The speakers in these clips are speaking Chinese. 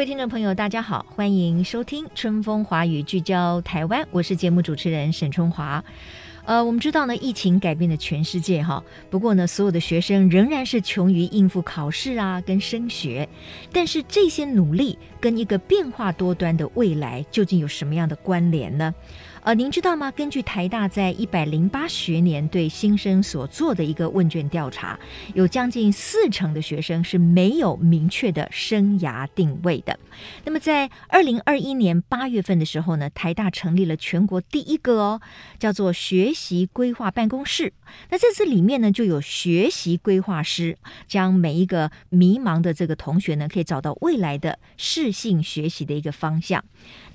各位听众朋友，大家好，欢迎收听《春风华语》，聚焦台湾。我是节目主持人沈春华。呃，我们知道呢，疫情改变了全世界哈。不过呢，所有的学生仍然是穷于应付考试啊，跟升学。但是这些努力跟一个变化多端的未来，究竟有什么样的关联呢？呃，您知道吗？根据台大在一百零八学年对新生所做的一个问卷调查，有将近四成的学生是没有明确的生涯定位的。那么在二零二一年八月份的时候呢，台大成立了全国第一个哦，叫做学习规划办公室。那这次里面呢，就有学习规划师，将每一个迷茫的这个同学呢，可以找到未来的适性学习的一个方向。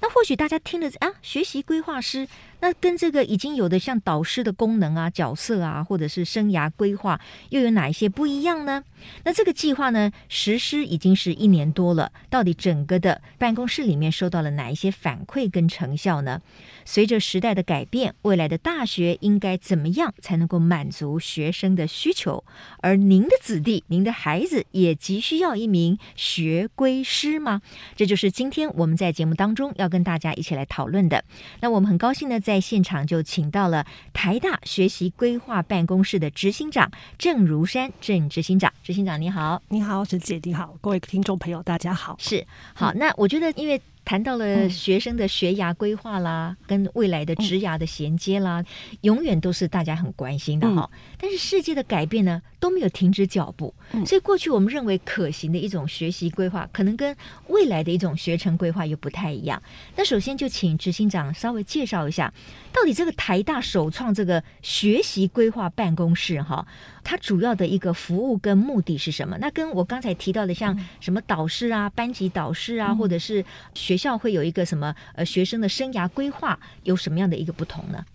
那或许大家听了啊，学习规划师。师那跟这个已经有的像导师的功能啊、角色啊，或者是生涯规划，又有哪一些不一样呢？那这个计划呢，实施已经是一年多了，到底整个的办公室里面收到了哪一些反馈跟成效呢？随着时代的改变，未来的大学应该怎么样才能够满足学生的需求？而您的子弟、您的孩子也急需要一名学规师吗？这就是今天我们在节目当中要跟大家一起来讨论的。那我们很高兴呢，在现场就请到了台大学习规划办公室的执行长郑如山郑执行长。执行长你好，你好，沈姐你好，各位听众朋友大家好。是好，那我觉得因为。谈到了学生的学涯规划啦，嗯、跟未来的职涯的衔接啦，嗯、永远都是大家很关心的哈。嗯、但是世界的改变呢，都没有停止脚步。嗯、所以过去我们认为可行的一种学习规划，可能跟未来的一种学程规划又不太一样。那首先就请执行长稍微介绍一下，到底这个台大首创这个学习规划办公室哈，它主要的一个服务跟目的是什么？那跟我刚才提到的像什么导师啊、班级导师啊，或者是学学校会有一个什么呃学生的生涯规划有什么样的一个不同呢？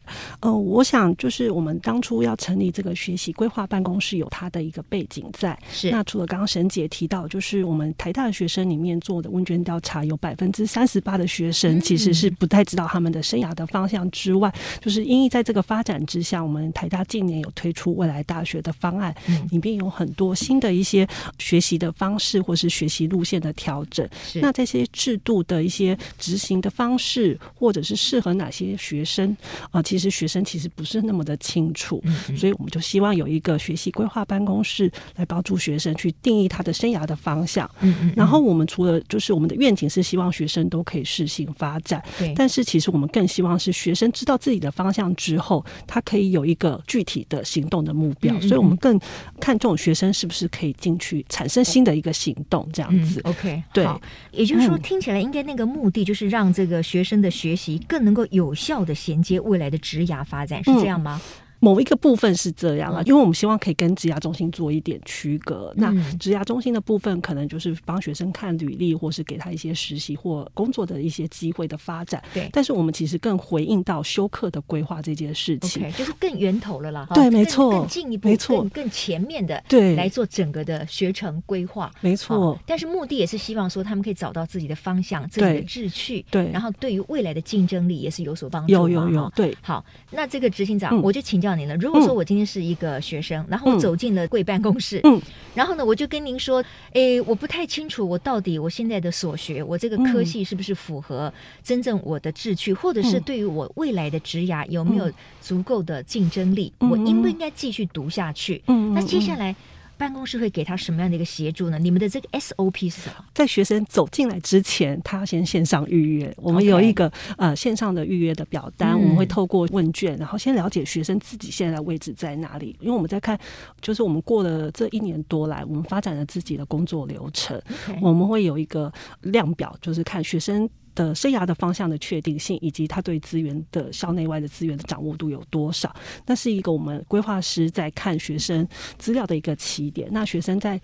呃，我想就是我们当初要成立这个学习规划办公室，有它的一个背景在。是那除了刚刚沈姐提到，就是我们台大的学生里面做的问卷调查，有百分之三十八的学生其实是不太知道他们的生涯的方向之外，嗯、就是因为在这个发展之下，我们台大近年有推出未来大学的方案，嗯、里面有很多新的一些学习的方式或是学习路线的调整。是那这些制度的。一些执行的方式，或者是适合哪些学生啊、呃？其实学生其实不是那么的清楚，所以我们就希望有一个学习规划办公室来帮助学生去定义他的生涯的方向。嗯嗯，然后我们除了就是我们的愿景是希望学生都可以适性发展，对。但是其实我们更希望是学生知道自己的方向之后，他可以有一个具体的行动的目标。所以我们更看重学生是不是可以进去产生新的一个行动，这样子。嗯、OK，对。也就是说，听起来应该那个。目的就是让这个学生的学习更能够有效的衔接未来的职涯发展，是这样吗？嗯某一个部分是这样了，因为我们希望可以跟职涯中心做一点区隔。那职涯中心的部分，可能就是帮学生看履历，或是给他一些实习或工作的一些机会的发展。对，但是我们其实更回应到休课的规划这件事情，okay, 就是更源头了啦。对，没错，更进一步，没错，更更前面的对来做整个的学程规划，没错。但是目的也是希望说他们可以找到自己的方向，自己的志趣。对，然后对于未来的竞争力也是有所帮助。有有有，对。好，那这个执行长，我就请教您了。如果说我今天是一个学生，然后我走进了贵办公室，嗯，然后呢，我就跟您说，诶，我不太清楚我到底我现在的所学，我这个科系是不是符合真正我的志趣，或者是对于我未来的职涯有没有足够的竞争力，我应不应该继续读下去？嗯，那接下来。办公室会给他什么样的一个协助呢？你们的这个 SOP 是什么？在学生走进来之前，他要先线上预约。我们有一个.呃线上的预约的表单，嗯、我们会透过问卷，然后先了解学生自己现在的位置在哪里。因为我们在看，就是我们过了这一年多来，我们发展了自己的工作流程.我们会有一个量表，就是看学生。呃生涯的方向的确定性，以及他对资源的校内外的资源的掌握度有多少，那是一个我们规划师在看学生资料的一个起点。那学生在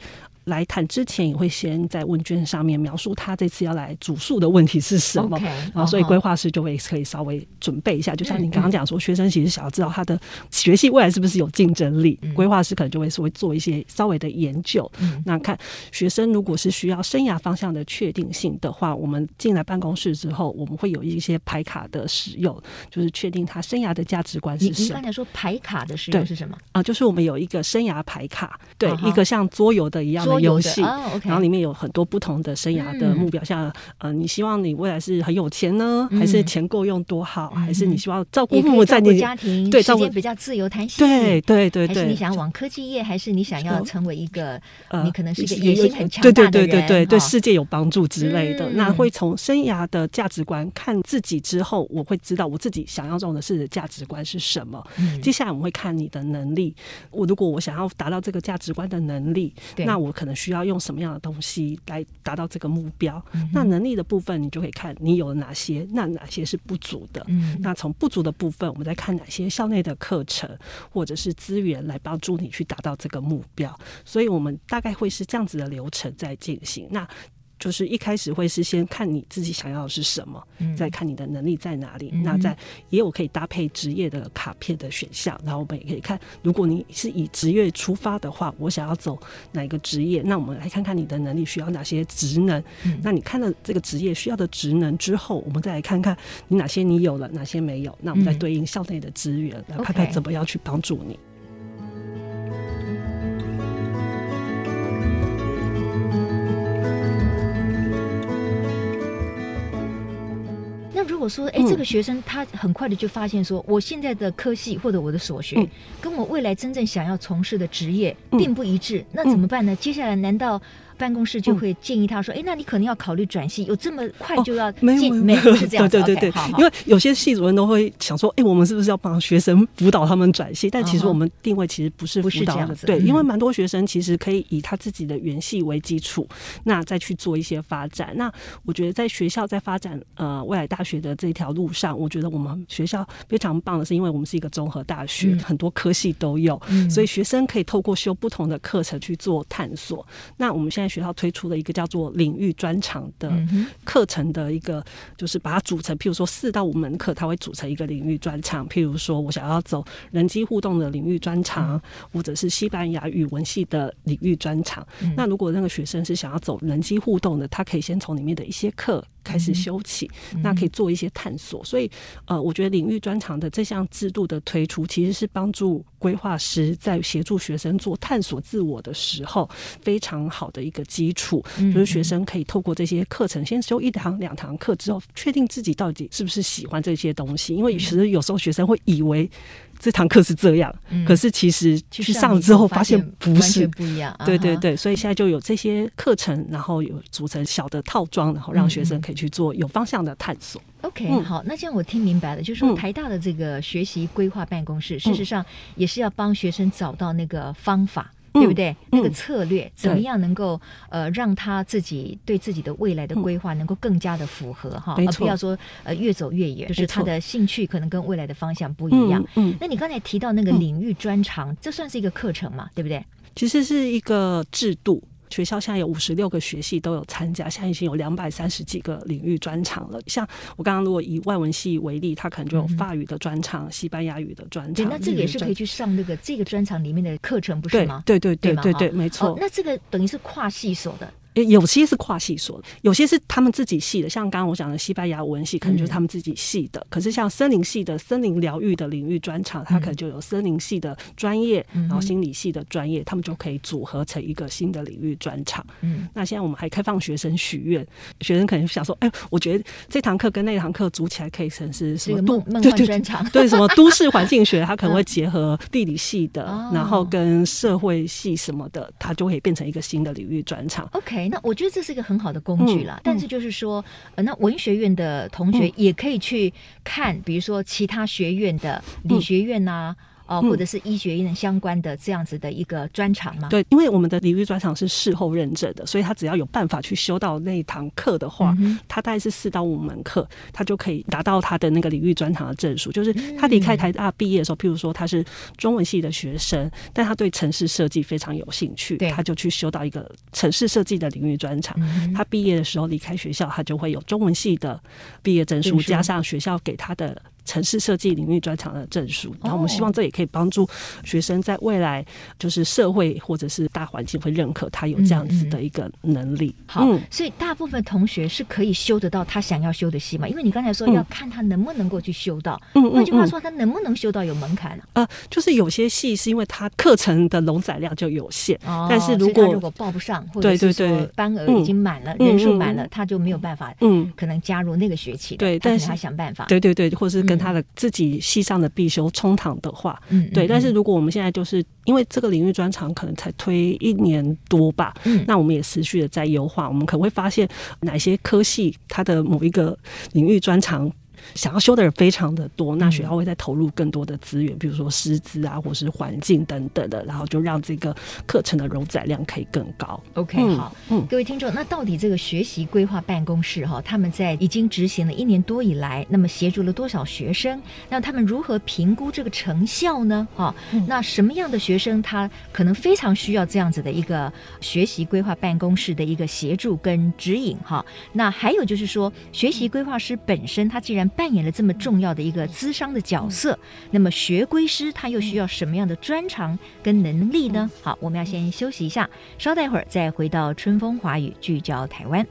来谈之前，也会先在问卷上面描述他这次要来主诉的问题是什么，okay, 然后所以规划师就会可以稍微准备一下。就像您刚刚讲说，学生其实想要知道他的学习未来是不是有竞争力，规划师可能就会说会做一些稍微的研究。那看学生如果是需要生涯方向的确定性的话，我们进来办公室之后，我们会有一些排卡的使用，就是确定他生涯的价值观是什么。你刚才说排卡的使用是什么？啊，就是我们有一个生涯排卡，对，一个像桌游的一样的。游戏，然后里面有很多不同的生涯的目标，像呃，你希望你未来是很有钱呢，还是钱够用多好，还是你希望照顾父母在你家庭，对，时间比较自由弹性，对对对对，还是你想往科技业，还是你想要成为一个呃，你可能是一个野心很强大的人，对对对对对，对世界有帮助之类的。那会从生涯的价值观看自己之后，我会知道我自己想要中的是价值观是什么。接下来我们会看你的能力，我如果我想要达到这个价值观的能力，那我可能需要用什么样的东西来达到这个目标？嗯、那能力的部分，你就可以看你有哪些，那哪些是不足的。嗯、那从不足的部分，我们再看哪些校内的课程或者是资源来帮助你去达到这个目标。所以我们大概会是这样子的流程在进行。那就是一开始会是先看你自己想要的是什么，嗯、再看你的能力在哪里。嗯、那在也有可以搭配职业的卡片的选项，然后我们也可以看，如果你是以职业出发的话，我想要走哪一个职业，那我们来看看你的能力需要哪些职能。嗯、那你看了这个职业需要的职能之后，我们再来看看你哪些你有了，哪些没有，那我们再对应校内的资源，来、嗯、看看怎么样去帮助你。果说，哎，这个学生他很快的就发现说，我现在的科系或者我的所学，跟我未来真正想要从事的职业并不一致，那怎么办呢？接下来难道？办公室就会建议他说：“哎、嗯，那你可能要考虑转系，有这么快就要进？哦、没有，没有是这样子。对对对对，因为有些系主任都会想说：哎，我们是不是要帮学生辅导他们转系？但其实我们定位其实不是辅导的，对，因为蛮多学生其实可以以他自己的原系为基础，那再去做一些发展。那我觉得在学校在发展呃未来大学的这条路上，我觉得我们学校非常棒的是，因为我们是一个综合大学，嗯、很多科系都有，嗯、所以学生可以透过修不同的课程去做探索。那我们现在。学校推出了一个叫做领域专长的课程的一个，就是把它组成，譬如说四到五门课，它会组成一个领域专长。譬如说我想要走人机互动的领域专长，或者是西班牙语文系的领域专长。那如果那个学生是想要走人机互动的，他可以先从里面的一些课。开始修起，那可以做一些探索。所以，呃，我觉得领域专长的这项制度的推出，其实是帮助规划师在协助学生做探索自我的时候，非常好的一个基础。就是学生可以透过这些课程，先修一堂两堂课之后，确定自己到底是不是喜欢这些东西。因为其实有时候学生会以为。这堂课是这样，嗯、可是其实去上了之后发现不是不一样。对对对，所以现在就有这些课程，然后有组成小的套装，然后让学生可以去做有方向的探索。OK，好，那这样我听明白了，就是说台大的这个学习规划办公室，嗯、事实上也是要帮学生找到那个方法。对不对？嗯、那个策略怎么样能够对呃让他自己对自己的未来的规划能够更加的符合哈，嗯、而不要说呃越走越远，就是他的兴趣可能跟未来的方向不一样。嗯，嗯那你刚才提到那个领域专长，嗯、这算是一个课程嘛？对不对？其实是一个制度。学校现在有五十六个学系都有参加，现在已经有两百三十几个领域专长了。像我刚刚如果以外文系为例，它可能就有法语的专长、嗯、西班牙语的专长。对，那这个也是可以去上那个这个专长里面的课程，不是吗？对对对对对对，没错、哦。那这个等于是跨系所的。有些是跨系所的，有些是他们自己系的，像刚刚我讲的西班牙文系，可能就是他们自己系的。嗯、可是像森林系的森林疗愈的领域专场，它可能就有森林系的专业，嗯、然后心理系的专业，他们就可以组合成一个新的领域专场。嗯，那现在我们还开放学生许愿，学生可能想说，哎，我觉得这堂课跟那堂课组起来可以成是什么都梦幻专场，对什么都市环境学，它可能会结合地理系的，嗯、然后跟社会系什么的，它就会变成一个新的领域专场。OK。那我觉得这是一个很好的工具了，嗯嗯、但是就是说，呃，那文学院的同学也可以去看，嗯、比如说其他学院的理学院呐、啊。哦、呃，或者是医学院相关的这样子的一个专长吗？对，因为我们的领域专长是事后认证的，所以他只要有办法去修到那一堂课的话，嗯、他大概是四到五门课，他就可以达到他的那个领域专长的证书。就是他离开台大毕业的时候，譬如说他是中文系的学生，但他对城市设计非常有兴趣，他就去修到一个城市设计的领域专长。嗯、他毕业的时候离开学校，他就会有中文系的毕业证书，加上学校给他的。程式设计领域专长的证书，然后我们希望这也可以帮助学生在未来就是社会或者是大环境会认可他有这样子的一个能力。好，所以大部分同学是可以修得到他想要修的系嘛？因为你刚才说要看他能不能够去修到，换句话说，他能不能修到有门槛？呃，就是有些系是因为他课程的容载量就有限，哦但是如果如果报不上，或者是说班额已经满了，人数满了，他就没有办法，嗯，可能加入那个学期。对，但是他想办法，对对对，或是跟。他的自己系上的必修冲堂的话，嗯，对。但是如果我们现在就是因为这个领域专长可能才推一年多吧，嗯，那我们也持续的在优化，我们可能会发现哪些科系它的某一个领域专长。想要修的人非常的多，那学校会再投入更多的资源，比如说师资啊，或是环境等等的，然后就让这个课程的容载量可以更高。OK，好，嗯，各位听众，那到底这个学习规划办公室哈，他们在已经执行了一年多以来，那么协助了多少学生？那他们如何评估这个成效呢？哈，那什么样的学生他可能非常需要这样子的一个学习规划办公室的一个协助跟指引？哈，那还有就是说，学习规划师本身他既然扮演了这么重要的一个资商的角色，那么学规师他又需要什么样的专长跟能力呢？好，我们要先休息一下，稍待会儿再回到春风华语，聚焦台湾。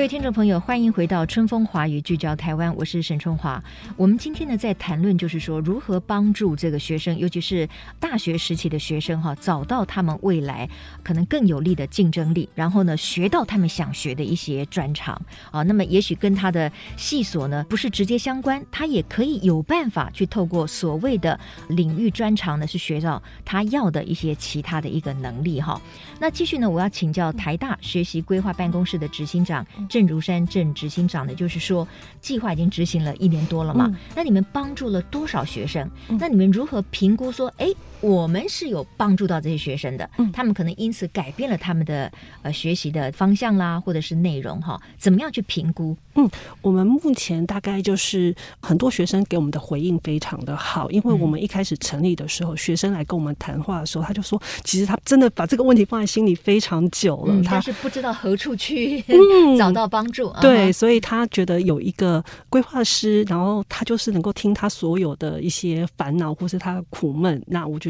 各位听众朋友，欢迎回到春风华语聚焦台湾，我是沈春华。我们今天呢在谈论，就是说如何帮助这个学生，尤其是大学时期的学生哈，找到他们未来可能更有利的竞争力，然后呢学到他们想学的一些专长啊。那么也许跟他的系所呢不是直接相关，他也可以有办法去透过所谓的领域专长呢，去学到他要的一些其他的一个能力哈。那继续呢，我要请教台大学习规划办公室的执行长。郑如山郑执行长呢，就是说计划已经执行了一年多了嘛，嗯、那你们帮助了多少学生？嗯、那你们如何评估说，哎，我们是有帮助到这些学生的，嗯、他们可能因此改变了他们的呃学习的方向啦，或者是内容哈？怎么样去评估？嗯，我们目前大概就是很多学生给我们的回应非常的好，因为我们一开始成立的时候，嗯、学生来跟我们谈话的时候，他就说，其实他真的把这个问题放在心里非常久了，嗯、他是不知道何处去、嗯、找到。到帮助，对，所以他觉得有一个规划师，然后他就是能够听他所有的一些烦恼或是他的苦闷。那我觉得，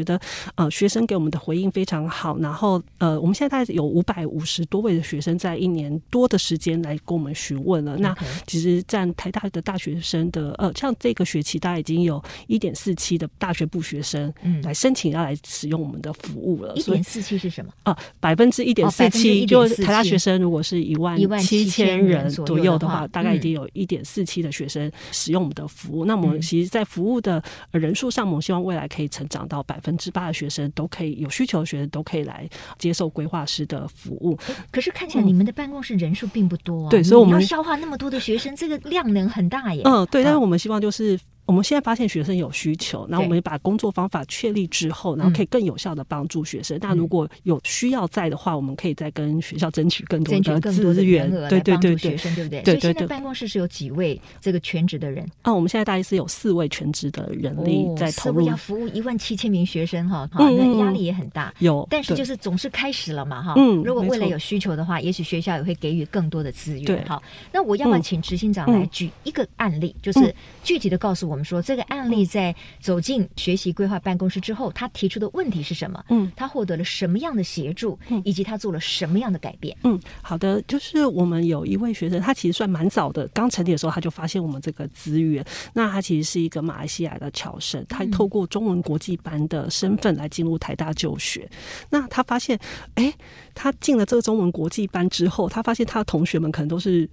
呃，学生给我们的回应非常好。然后，呃，我们现在大概有五百五十多位的学生，在一年多的时间来跟我们询问了。那其实占台大的大学生的，呃，像这个学期，大概已经有一点四七的大学部学生，嗯，来申请要来使用我们的服务了。一点四七是什么？啊，百分之一点四七，就台大学生如果是一万一万七千。人左右的话，大概已经有一点四七的学生使用我们的服务。嗯、那我们其实，在服务的人数上，我们希望未来可以成长到百分之八的学生都可以有需求的学生都可以来接受规划师的服务。可是看起来你们的办公室人数并不多啊，对，所以我们要消化那么多的学生，这个量能很大耶。嗯，对，但是我们希望就是。我们现在发现学生有需求，然后我们把工作方法确立之后，然后可以更有效的帮助学生。那如果有需要在的话，我们可以再跟学校争取更多的资源，对对对，学生对不对？对对对。所以现在办公室是有几位这个全职的人？啊，我们现在大概是有四位全职的人力在投入，要服务一万七千名学生哈，哈，那压力也很大。有，但是就是总是开始了嘛，哈。嗯。如果未来有需求的话，也许学校也会给予更多的资源。对。好，那我要不要请执行长来举一个案例，就是具体的告诉我们说这个案例。在走进学习规划办公室之后，他提出的问题是什么？嗯，他获得了什么样的协助？嗯，以及他做了什么样的改变？嗯，好的，就是我们有一位学生，他其实算蛮早的，刚成立的时候他就发现我们这个资源。那他其实是一个马来西亚的侨生，他透过中文国际班的身份来进入台大就学。那他发现，哎，他进了这个中文国际班之后，他发现他的同学们可能都是。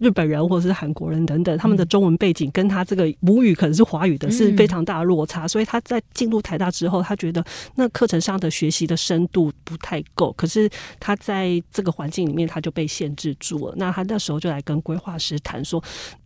日本人或者是韩国人等等，他们的中文背景跟他这个母语可能是华语的，是非常大的落差。所以他在进入台大之后，他觉得那课程上的学习的深度不太够。可是他在这个环境里面，他就被限制住了。那他那时候就来跟规划师谈说。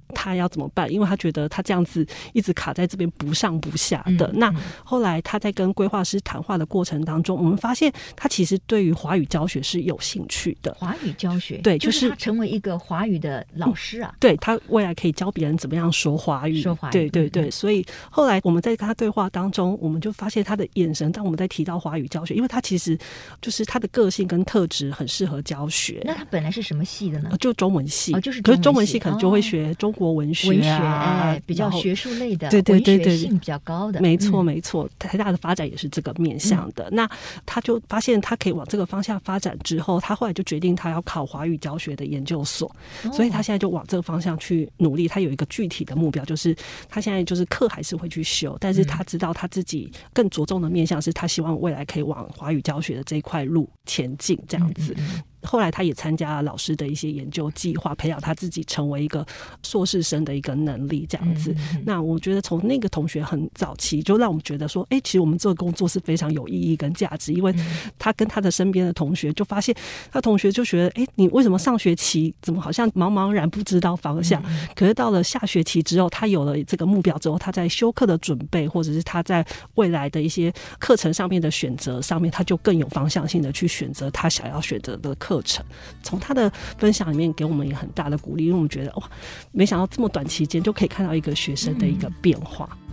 他要怎么办？因为他觉得他这样子一直卡在这边不上不下的。嗯嗯、那后来他在跟规划师谈话的过程当中，我们发现他其实对于华语教学是有兴趣的。华语教学，对，就是、就是他成为一个华语的老师啊。嗯、对他未来可以教别人怎么样说华语。说华语，对对对。所以后来我们在跟他对话当中，我们就发现他的眼神。当我们在提到华语教学，因为他其实就是他的个性跟特质很适合教学。那他本来是什么系的呢？就中文系，哦、就是可是中文系可能就会学中国文学、啊。文学哎，比较学术类的，对对对对，性比较高的，没错没错。台大的发展也是这个面向的。嗯、那他就发现他可以往这个方向发展之后，他后来就决定他要考华语教学的研究所，哦、所以他现在就往这个方向去努力。他有一个具体的目标，就是他现在就是课还是会去修，但是他知道他自己更着重的面向是他希望未来可以往华语教学的这一块路前进，这样子。嗯嗯后来他也参加了老师的一些研究计划，培养他自己成为一个硕士生的一个能力，这样子。嗯嗯、那我觉得从那个同学很早期就让我们觉得说，哎，其实我们这个工作是非常有意义跟价值，因为他跟他的身边的同学就发现，他同学就觉得，哎，你为什么上学期怎么好像茫茫然不知道方向？可是到了下学期之后，他有了这个目标之后，他在修课的准备，或者是他在未来的一些课程上面的选择上面，他就更有方向性的去选择他想要选择的课。课程，从他的分享里面给我们也很大的鼓励，因为我们觉得哇，没想到这么短期间就可以看到一个学生的一个变化。嗯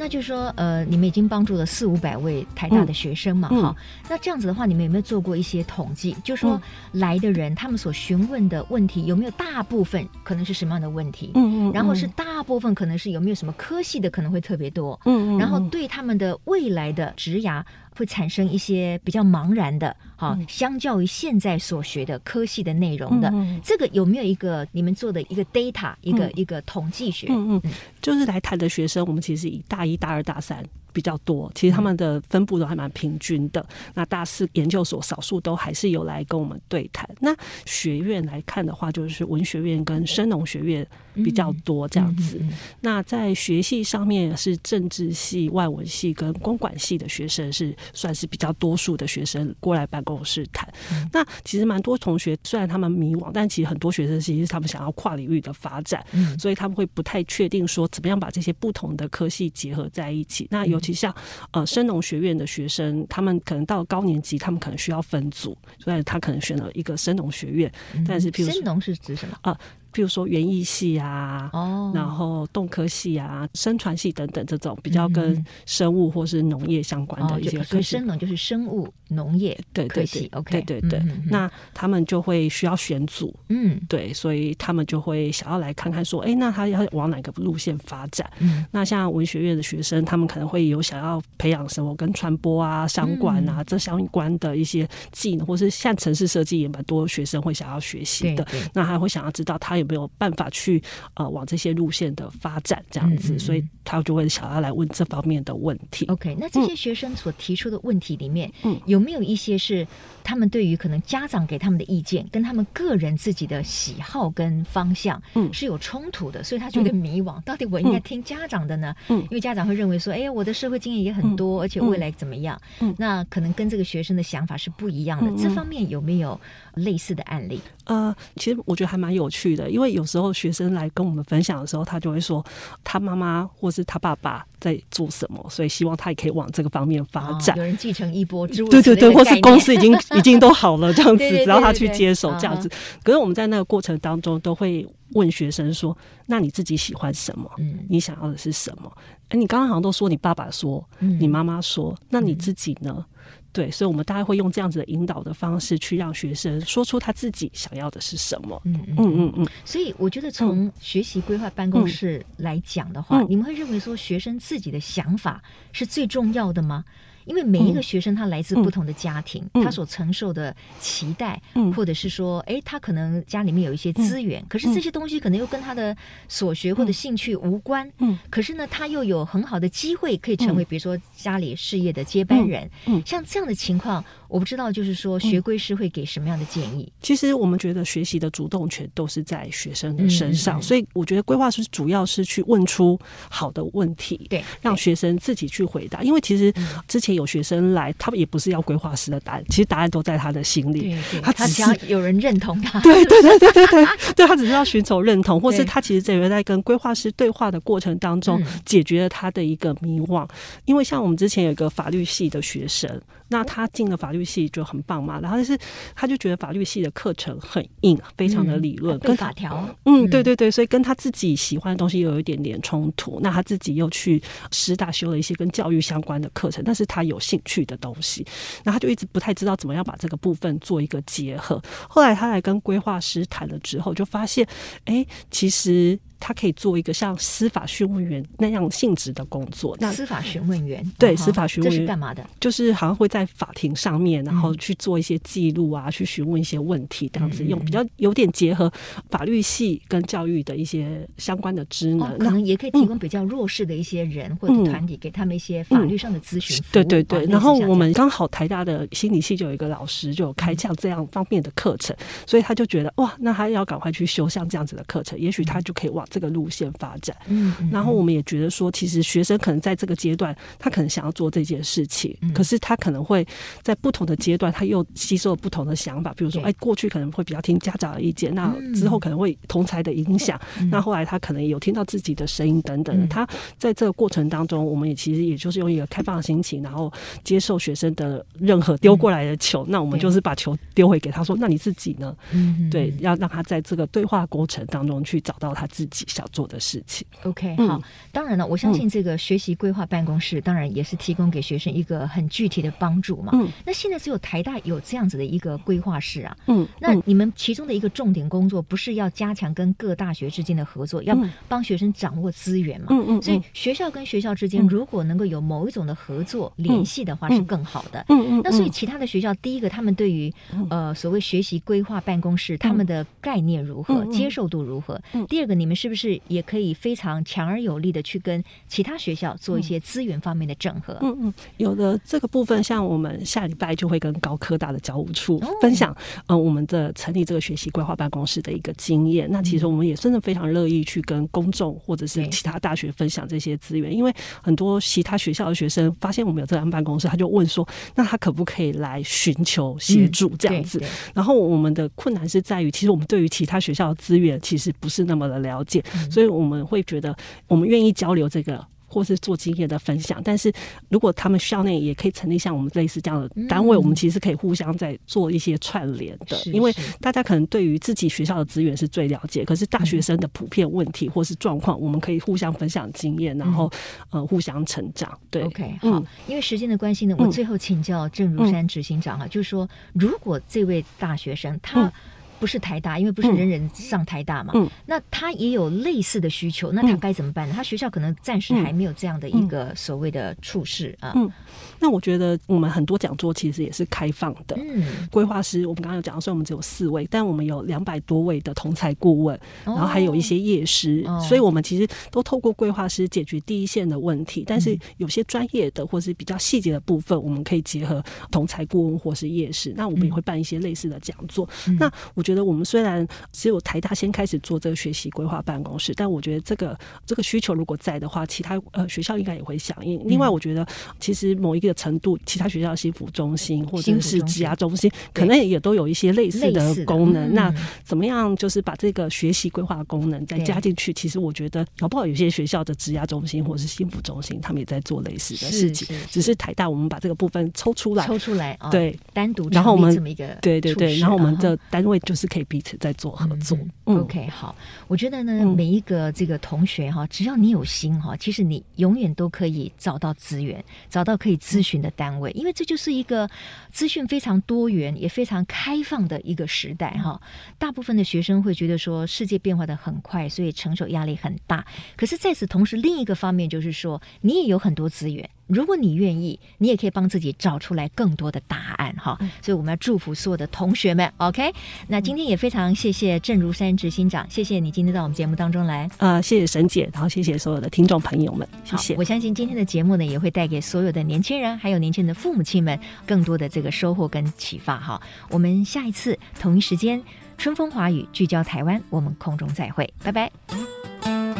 那就是说，呃，你们已经帮助了四五百位台大的学生嘛，哈、嗯。那这样子的话，你们有没有做过一些统计？就是说来的人，他们所询问的问题，有没有大部分可能是什么样的问题？嗯嗯。然后是大部分可能是有没有什么科系的可能会特别多？嗯嗯。然后对他们的未来的职涯。会产生一些比较茫然的，哈，相较于现在所学的科系的内容的，嗯、这个有没有一个你们做的一个 data，一个、嗯、一个统计学？嗯嗯，就是来谈的学生，我们其实以大一、大二、大三。比较多，其实他们的分布都还蛮平均的。那大四研究所少数都还是有来跟我们对谈。那学院来看的话，就是文学院跟生农学院比较多这样子。那在学系上面是政治系、外文系跟公管系的学生是算是比较多数的学生过来办公室谈。那其实蛮多同学虽然他们迷惘，但其实很多学生其实他们想要跨领域的发展，所以他们会不太确定说怎么样把这些不同的科系结合在一起。那有。尤其像呃，生农学院的学生，他们可能到高年级，他们可能需要分组，所以他可能选了一个生农学院。嗯、但是，譬如生农是指什么啊？譬如说园艺系啊，哦，然后动科系啊，生传系等等这种比较跟生物或是农业相关的一些科系，所以生农就是生物农业对科系，OK，对对对。那他们就会需要选组，嗯，对，所以他们就会想要来看看说，哎，那他要往哪个路线发展？嗯，那像文学院的学生，他们可能会有想要培养什么跟传播啊、商管啊这相关的一些技能，或是像城市设计也蛮多学生会想要学习的。那还会想要知道他。有没有办法去呃往这些路线的发展这样子，嗯嗯，所以他就会想要来问这方面的问题。OK，那这些学生所提出的问题里面，嗯，有没有一些是他们对于可能家长给他们的意见，跟他们个人自己的喜好跟方向，嗯，是有冲突的，所以他觉得迷惘，到底我应该听家长的呢？嗯，因为家长会认为说，哎呀，我的社会经验也很多，而且未来怎么样？嗯，那可能跟这个学生的想法是不一样的。这方面有没有类似的案例？呃，其实我觉得还蛮有趣的。因为有时候学生来跟我们分享的时候，他就会说他妈妈或是他爸爸在做什么，所以希望他也可以往这个方面发展。哦、有人继承衣钵，对对对，或是公司已经已经都好了这样子，只要他去接手这样子。可是我们在那个过程当中，都会问学生说：“那你自己喜欢什么？嗯，你想要的是什么？哎，你刚刚好像都说你爸爸说，你妈妈说，那你自己呢？”对，所以，我们大概会用这样子的引导的方式，去让学生说出他自己想要的是什么。嗯嗯嗯嗯。所以，我觉得从学习规划办公室来讲的话，嗯、你们会认为说学生自己的想法是最重要的吗？因为每一个学生他来自不同的家庭，嗯、他所承受的期待，嗯、或者是说，哎，他可能家里面有一些资源，嗯、可是这些东西可能又跟他的所学或者兴趣无关。嗯，可是呢，他又有很好的机会可以成为，比如说家里事业的接班人。嗯，嗯。像这样的情况，我不知道，就是说学规师会给什么样的建议？其实我们觉得学习的主动权都是在学生的身上，嗯、所以我觉得规划师主要是去问出好的问题，对，让学生自己去回答。因为其实之前有学生来，他们也不是要规划师的答案，其实答案都在他的心里，对对，他只要有人认同他，对对对对对对，对 他只是要寻求认同，或是他其实这个在跟规划师对话的过程当中，解决了他的一个迷惘。因为像我们之前有一个法律系的学生。那他进了法律系就很棒嘛，然后就是他就觉得法律系的课程很硬，非常的理论，跟、嗯、法条，嗯，对对对，所以跟他自己喜欢的东西又有一点点冲突。那他自己又去师大修了一些跟教育相关的课程，但是他他有兴趣的东西，那他就一直不太知道怎么样把这个部分做一个结合。后来他来跟规划师谈了之后，就发现，哎，其实。他可以做一个像司法询问员那样性质的工作。那司法询问员对，司法询问员是干嘛的？就是好像会在法庭上面，然后去做一些记录啊，去询问一些问题，这样子用比较有点结合法律系跟教育的一些相关的职能，可能也可以提供比较弱势的一些人或者团体，给他们一些法律上的咨询。对对对。然后我们刚好台大的心理系就有一个老师就有开像这样方面的课程，所以他就觉得哇，那他要赶快去修像这样子的课程，也许他就可以往这个路线发展，嗯，然后我们也觉得说，其实学生可能在这个阶段，他可能想要做这件事情，可是他可能会在不同的阶段，他又吸收了不同的想法。比如说，哎，过去可能会比较听家长的意见，那之后可能会同才的影响，那后来他可能有听到自己的声音等等。他在这个过程当中，我们也其实也就是用一个开放的心情，然后接受学生的任何丢过来的球，那我们就是把球丢回给他说，那你自己呢？嗯，对，要让他在这个对话过程当中去找到他自己想做做的事情，OK，好。当然了，我相信这个学习规划办公室，当然也是提供给学生一个很具体的帮助嘛。嗯，那现在只有台大有这样子的一个规划室啊。嗯，那你们其中的一个重点工作，不是要加强跟各大学之间的合作，要帮学生掌握资源嘛？嗯嗯。所以学校跟学校之间，如果能够有某一种的合作联系的话，是更好的。嗯嗯。那所以其他的学校，第一个，他们对于呃所谓学习规划办公室，他们的概念如何，接受度如何？第二个，你们是不是？也可以非常强而有力的去跟其他学校做一些资源方面的整合。嗯嗯，有的这个部分，像我们下礼拜就会跟高科大的教务处分享，嗯、呃，我们的成立这个学习规划办公室的一个经验。那其实我们也真的非常乐意去跟公众或者是其他大学分享这些资源，因为很多其他学校的学生发现我们有这样办公室，他就问说，那他可不可以来寻求协助这样子？然后我们的困难是在于，其实我们对于其他学校的资源其实不是那么的了解，所以。我们会觉得，我们愿意交流这个，或是做经验的分享。但是如果他们校内也可以成立像我们类似这样的单位，嗯、我们其实可以互相在做一些串联的。是是因为大家可能对于自己学校的资源是最了解，可是大学生的普遍问题或是状况，我们可以互相分享经验，然后呃互相成长。对，OK，好。因为时间的关系呢，我最后请教郑如山执行长哈，嗯、就是说，如果这位大学生他、嗯不是台大，因为不是人人上台大嘛。嗯，那他也有类似的需求，那他该怎么办呢？他学校可能暂时还没有这样的一个所谓的处事啊。嗯，那我觉得我们很多讲座其实也是开放的。嗯，规划师我们刚刚有讲到，虽然我们只有四位，但我们有两百多位的同才顾问，然后还有一些业师，所以我们其实都透过规划师解决第一线的问题。但是有些专业的或是比较细节的部分，我们可以结合同才顾问或是业师。那我们也会办一些类似的讲座。那我觉得。觉得我们虽然只有台大先开始做这个学习规划办公室，但我觉得这个这个需求如果在的话，其他呃学校应该也会响应。另外，我觉得其实某一个程度，其他学校心辅中心或者是职涯中心，可能也都有一些类似的功能。那怎么样，就是把这个学习规划功能再加进去？其实我觉得，搞不好有些学校的职涯中心或者是心辅中心，他们也在做类似的事情。是是是只是台大，我们把这个部分抽出来，抽出来，对，单独然后我们这么一个对对对，然后我们的单位就是。是可以彼此在做合作。嗯，OK，好，我觉得呢，每一个这个同学哈，只要你有心哈，其实你永远都可以找到资源，找到可以咨询的单位，因为这就是一个资讯非常多元也非常开放的一个时代哈。大部分的学生会觉得说，世界变化的很快，所以承受压力很大。可是在此同时，另一个方面就是说，你也有很多资源。如果你愿意，你也可以帮自己找出来更多的答案哈。所以我们要祝福所有的同学们，OK？那今天也非常谢谢郑如山执行长，谢谢你今天到我们节目当中来。呃，谢谢沈姐，然后谢谢所有的听众朋友们，谢谢。我相信今天的节目呢，也会带给所有的年轻人，还有年轻人的父母亲们更多的这个收获跟启发哈。我们下一次同一时间，春风华语聚焦台湾，我们空中再会，拜拜。